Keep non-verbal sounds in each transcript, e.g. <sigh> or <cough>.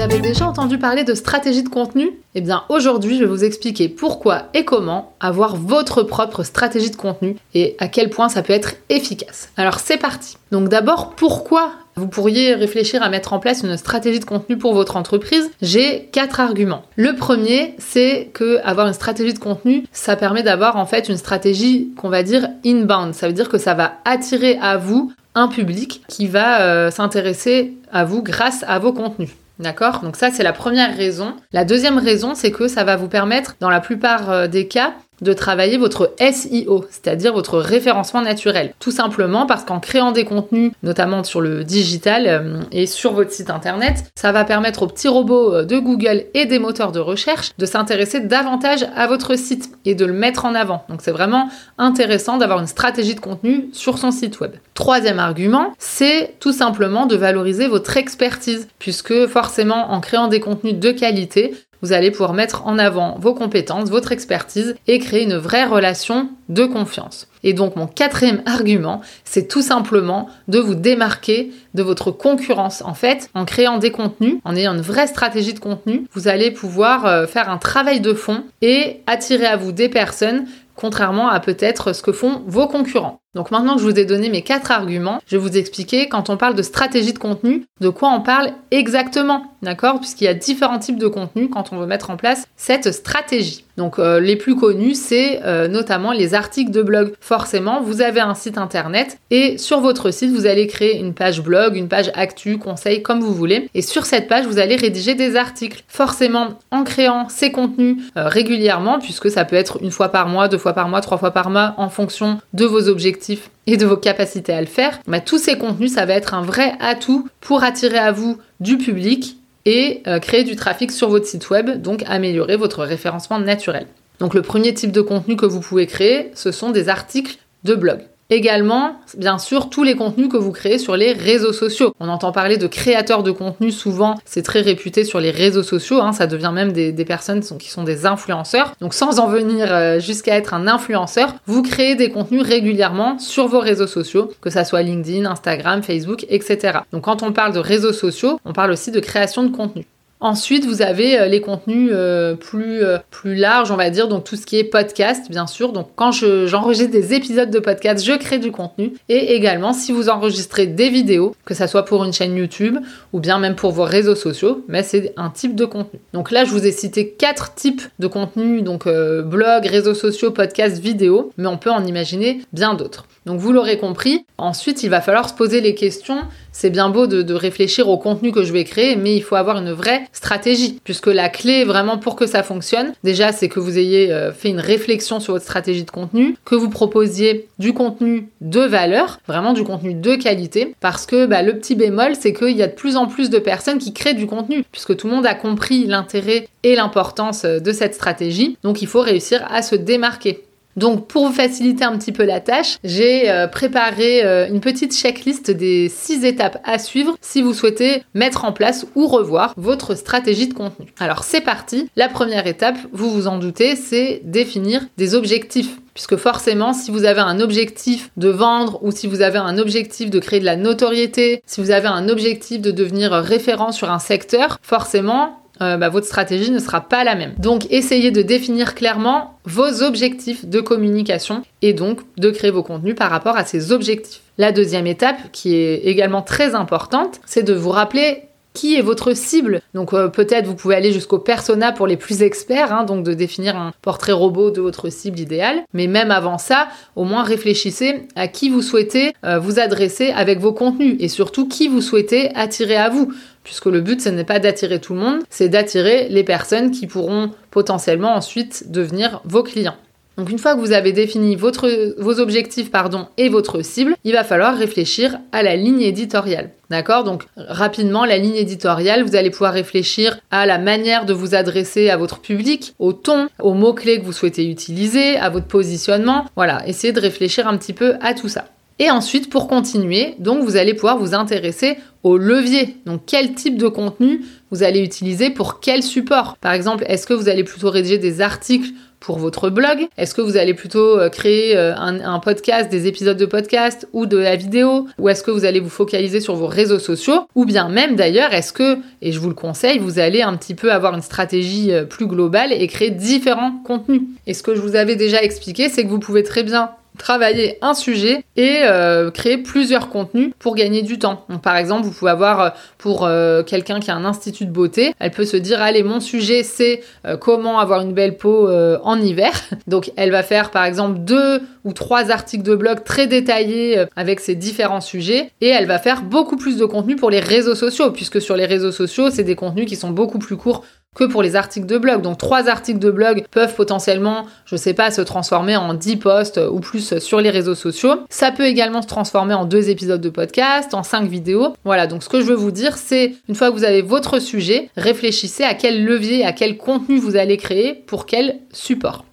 Vous avez déjà entendu parler de stratégie de contenu? Eh bien aujourd'hui je vais vous expliquer pourquoi et comment avoir votre propre stratégie de contenu et à quel point ça peut être efficace. Alors c'est parti. Donc d'abord pourquoi vous pourriez réfléchir à mettre en place une stratégie de contenu pour votre entreprise? J'ai quatre arguments. Le premier, c'est que avoir une stratégie de contenu, ça permet d'avoir en fait une stratégie qu'on va dire inbound. Ça veut dire que ça va attirer à vous un public qui va euh, s'intéresser à vous grâce à vos contenus. D'accord? Donc ça, c'est la première raison. La deuxième raison, c'est que ça va vous permettre, dans la plupart euh, des cas, de travailler votre SEO, c'est-à-dire votre référencement naturel. Tout simplement parce qu'en créant des contenus, notamment sur le digital euh, et sur votre site internet, ça va permettre aux petits robots euh, de Google et des moteurs de recherche de s'intéresser davantage à votre site et de le mettre en avant. Donc c'est vraiment intéressant d'avoir une stratégie de contenu sur son site web. Troisième argument, c'est tout simplement de valoriser votre expertise, puisque forcément en créant des contenus de qualité, vous allez pouvoir mettre en avant vos compétences, votre expertise et créer une vraie relation de confiance. Et donc mon quatrième <laughs> argument, c'est tout simplement de vous démarquer de votre concurrence. En fait, en créant des contenus, en ayant une vraie stratégie de contenu, vous allez pouvoir euh, faire un travail de fond et attirer à vous des personnes contrairement à peut-être ce que font vos concurrents. Donc maintenant que je vous ai donné mes quatre arguments, je vais vous expliquer quand on parle de stratégie de contenu, de quoi on parle exactement, d'accord? Puisqu'il y a différents types de contenus quand on veut mettre en place cette stratégie. Donc euh, les plus connus, c'est euh, notamment les articles de blog. Forcément, vous avez un site internet et sur votre site, vous allez créer une page blog, une page actu, conseil, comme vous voulez. Et sur cette page, vous allez rédiger des articles. Forcément, en créant ces contenus euh, régulièrement, puisque ça peut être une fois par mois, deux fois par mois, trois fois par mois, en fonction de vos objectifs et de vos capacités à le faire, bah, tous ces contenus, ça va être un vrai atout pour attirer à vous du public et euh, créer du trafic sur votre site web, donc améliorer votre référencement naturel. Donc le premier type de contenu que vous pouvez créer, ce sont des articles de blog. Également, bien sûr, tous les contenus que vous créez sur les réseaux sociaux. On entend parler de créateurs de contenu, souvent c'est très réputé sur les réseaux sociaux, hein. ça devient même des, personnes qui sont des influenceurs. Donc sans en venir euh, jusqu'à être un influenceur, vous créez des contenus régulièrement sur vos réseaux sociaux, que ça soit LinkedIn, Instagram, Facebook, etc. Donc quand on parle de réseaux sociaux, on parle aussi de création de contenu. Ensuite, vous avez euh, les contenus euh, plus, euh, plus larges, on va dire, donc tout ce qui est podcast, bien sûr. Donc quand j'enregistre des épisodes de podcast, je crée du contenu. Et également, si vous enregistrez des vidéos, que ça soit pour une chaîne YouTube ou bien même pour vos réseaux sociaux, mais c'est un type de contenu. Donc là, je vous ai cité quatre types de contenus, donc blog, réseaux sociaux, podcast, vidéo, mais on peut en imaginer bien d'autres. Donc vous l'aurez compris, ensuite il va falloir se poser les questions. C'est bien beau de, réfléchir au contenu que je vais créer, mais il faut avoir une vraie stratégie. Puisque la clé vraiment pour que ça fonctionne, déjà c'est que vous ayez euh, fait une réflexion sur votre stratégie de contenu, que vous proposiez du contenu de valeur, vraiment du contenu de qualité. Parce que bah, le petit bémol, c'est qu'il y a de plus en plus de personnes qui créent du contenu, puisque tout le monde a compris l'intérêt et l'importance euh, de cette stratégie. Donc il faut réussir à se démarquer. Donc pour vous faciliter un petit peu la tâche, j'ai euh, préparé euh, une petite checklist des 6 étapes à suivre si vous souhaitez mettre en place ou revoir votre stratégie de contenu. Alors c'est parti, la première étape, vous vous en doutez, c'est définir des objectifs. Puisque forcément, si vous avez un objectif de vendre ou si vous avez un objectif de créer de la notoriété, si vous avez un objectif de devenir référent sur un secteur, forcément, euh, bah, votre stratégie ne sera pas la même. Donc essayez de définir clairement vos objectifs de communication et donc de créer vos contenus par rapport à ces objectifs. La deuxième étape, qui est également très importante, c'est de vous rappeler qui est votre cible. Donc euh, peut-être vous pouvez aller jusqu'au persona pour les plus experts, hein, donc de définir un portrait robot de votre cible idéale. Mais même avant ça, au moins réfléchissez à qui vous souhaitez euh, vous adresser avec vos contenus et surtout qui vous souhaitez attirer à vous puisque le but, ce n'est pas d'attirer tout le monde, c'est d'attirer les personnes qui pourront potentiellement ensuite devenir vos clients. Donc une fois que vous avez défini vos objectifs pardon, et votre cible, il va falloir réfléchir à la ligne éditoriale. D'accord? Donc rapidement, la ligne éditoriale, vous allez pouvoir réfléchir à la manière de vous adresser à votre public, au ton, aux mots-clés que vous souhaitez utiliser, à votre positionnement. Voilà, essayez de réfléchir un petit peu à tout ça. Et ensuite, pour continuer, donc vous allez pouvoir vous intéresser au levier. Donc quel type de contenu vous allez utiliser pour quel support? Par exemple, est-ce que vous allez plutôt rédiger des articles pour votre blog? Est-ce que vous allez plutôt euh, créer euh, un, podcast, des épisodes de podcast ou de la vidéo? Ou est-ce que vous allez vous focaliser sur vos réseaux sociaux? Ou bien même d'ailleurs, est-ce que, et je vous le conseille, vous allez un petit peu avoir une stratégie euh, plus globale et créer différents contenus? Et ce que je vous avais déjà expliqué, c'est que vous pouvez très bien travailler un sujet et euh, créer plusieurs contenus pour gagner du temps. Par exemple, vous pouvez avoir euh, pour euh, quelqu'un qui a un institut de beauté, elle peut se dire allez mon sujet c'est comment avoir une belle peau en hiver. <laughs> Donc elle va faire par exemple deux ou trois articles de blog très détaillés avec ces différents sujets et elle va faire beaucoup plus de contenu pour les réseaux sociaux puisque sur les réseaux sociaux c'est des contenus qui sont beaucoup plus courts que pour les articles de blog. Donc trois articles de blog peuvent potentiellement, je sais pas, se transformer en 10 posts ou plus sur les réseaux sociaux. Ça peut également se transformer en deux épisodes de podcast, en cinq vidéos. Voilà, donc ce que je veux vous dire, c'est une fois que vous avez votre sujet, réfléchissez à quel levier, à quel contenu vous allez créer pour quel support.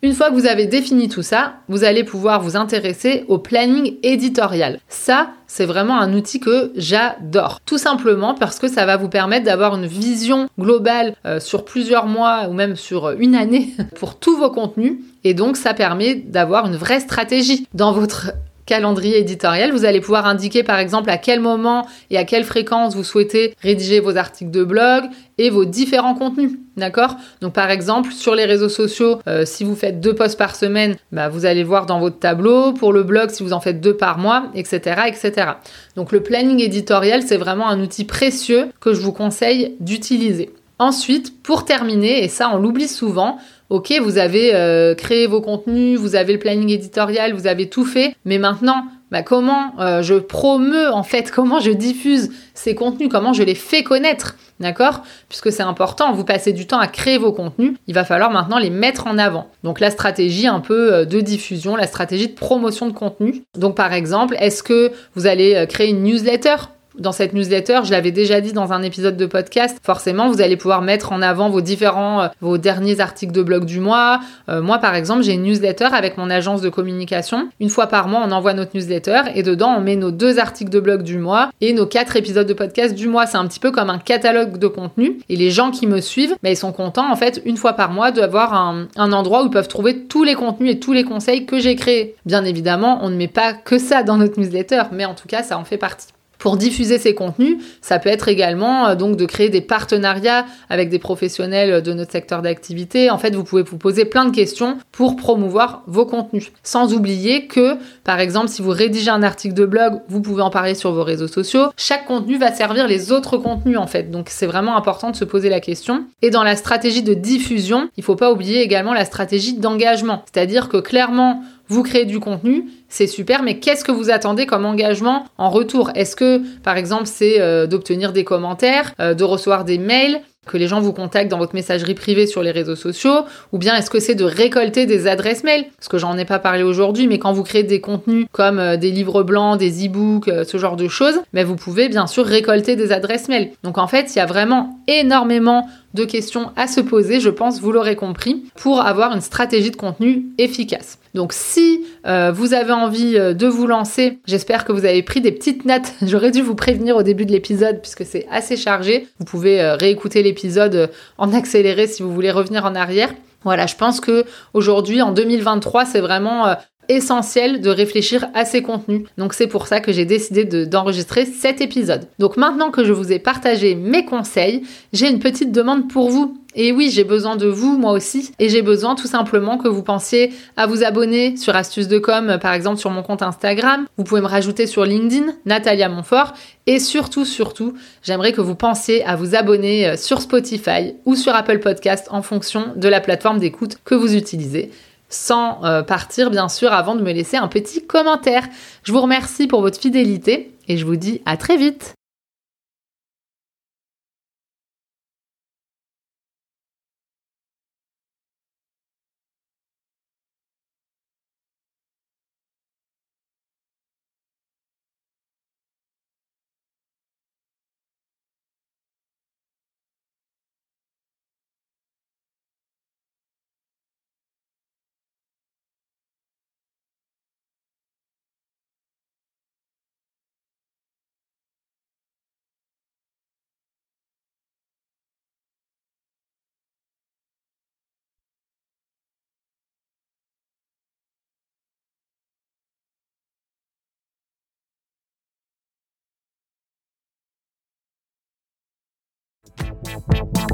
Une fois que vous avez défini tout ça, vous allez pouvoir vous intéresser au planning éditorial. Ça, c'est vraiment un outil que j'adore. Tout simplement parce que ça va vous permettre d'avoir une vision globale euh, sur plusieurs mois ou même sur une année <laughs> pour tous vos contenus. Et donc, ça permet d'avoir une vraie stratégie dans votre calendrier éditorial, vous allez pouvoir indiquer par exemple à quel moment et à quelle fréquence vous souhaitez rédiger vos articles de blog et vos différents contenus. D'accord? Donc par exemple, sur les réseaux sociaux, euh, si vous faites deux posts par semaine, bah, vous allez voir dans votre tableau. Pour le blog, si vous en faites deux par mois, etc. etc. Donc le planning éditorial, c'est vraiment un outil précieux que je vous conseille d'utiliser. Ensuite, pour terminer, et ça on l'oublie souvent, ok, vous avez euh, créé vos contenus, vous avez le planning éditorial, vous avez tout fait, mais maintenant, bah, comment euh, je promeux en fait, <laughs> comment je diffuse ces contenus, comment je les fais connaître, d'accord? Puisque c'est important, vous passez du temps à créer vos contenus, il va falloir maintenant les mettre en avant. Donc la stratégie un peu euh, de diffusion, la stratégie de promotion de contenu. Donc par exemple, est-ce que vous allez créer une newsletter? Dans cette newsletter, je l'avais déjà dit dans un épisode de podcast, forcément vous allez pouvoir mettre en avant vos différents, euh, vos derniers articles de blog du mois. Euh, moi par exemple, j'ai une newsletter avec mon agence de communication. Une fois par mois, on envoie notre newsletter et dedans on met nos deux articles de blog du mois et nos quatre épisodes de podcast du mois. C'est un petit peu comme un catalogue de contenu et les gens qui me suivent, bah, ils sont contents en fait une fois par mois d'avoir un, un endroit où ils peuvent trouver tous les contenus et tous les conseils que j'ai créés. Bien évidemment, on ne met pas que ça dans notre newsletter, mais en tout cas ça en fait partie. Pour diffuser ces contenus, ça peut être également euh, donc de créer des partenariats avec des professionnels de notre secteur d'activité. En fait, vous pouvez vous poser plein de questions pour promouvoir vos contenus. Sans oublier que, par exemple, si vous rédigez un article de blog, vous pouvez en parler sur vos réseaux sociaux. Chaque contenu va servir les autres contenus en fait. Donc c'est vraiment important de se poser la question. Et dans la stratégie de diffusion, il ne faut pas oublier également la stratégie d'engagement. C'est-à-dire que clairement, vous créez du contenu, c'est super, mais qu'est-ce que vous attendez comme engagement en retour? Est-ce que, par exemple, c'est euh, d'obtenir des commentaires, euh, de recevoir des mails que les gens vous contactent dans votre messagerie privée sur les réseaux sociaux ou bien est-ce que c'est de récolter des adresses mail? Parce que j'en ai pas parlé aujourd'hui, mais quand vous créez des contenus comme euh, des livres blancs, des e-books, ce genre de choses, mais vous pouvez bien sûr récolter des adresses mail. Donc en fait, il y a vraiment énormément de questions à se poser, je pense, vous l'aurez compris, pour avoir une stratégie de contenu efficace. Donc si euh, vous avez envie euh, de vous lancer, j'espère que vous avez pris des petites notes. <laughs> J'aurais dû vous prévenir au début de l'épisode puisque c'est assez chargé. Vous pouvez euh, réécouter l'épisode en accéléré si vous voulez revenir en arrière. Voilà, je pense que aujourd'hui, en 2023, c'est vraiment essentiel de réfléchir à ces contenus. Donc c'est pour ça que j'ai décidé d'enregistrer cet épisode. Donc maintenant que je vous ai partagé mes conseils, j'ai une petite demande pour vous. Et oui, j'ai besoin de vous, moi aussi. Et j'ai besoin tout simplement que vous pensiez à vous abonner sur Astuces de Com, par exemple sur mon compte Instagram. Vous pouvez me rajouter sur LinkedIn, Natalia Montfort. Et surtout, surtout, j'aimerais que vous pensiez à vous abonner euh, sur Spotify ou sur Apple Podcast en fonction de la plateforme d'écoute que vous utilisez sans euh, partir bien sûr avant de me laisser un petit commentaire. Je vous remercie pour votre fidélité et je vous dis à très vite. Bye.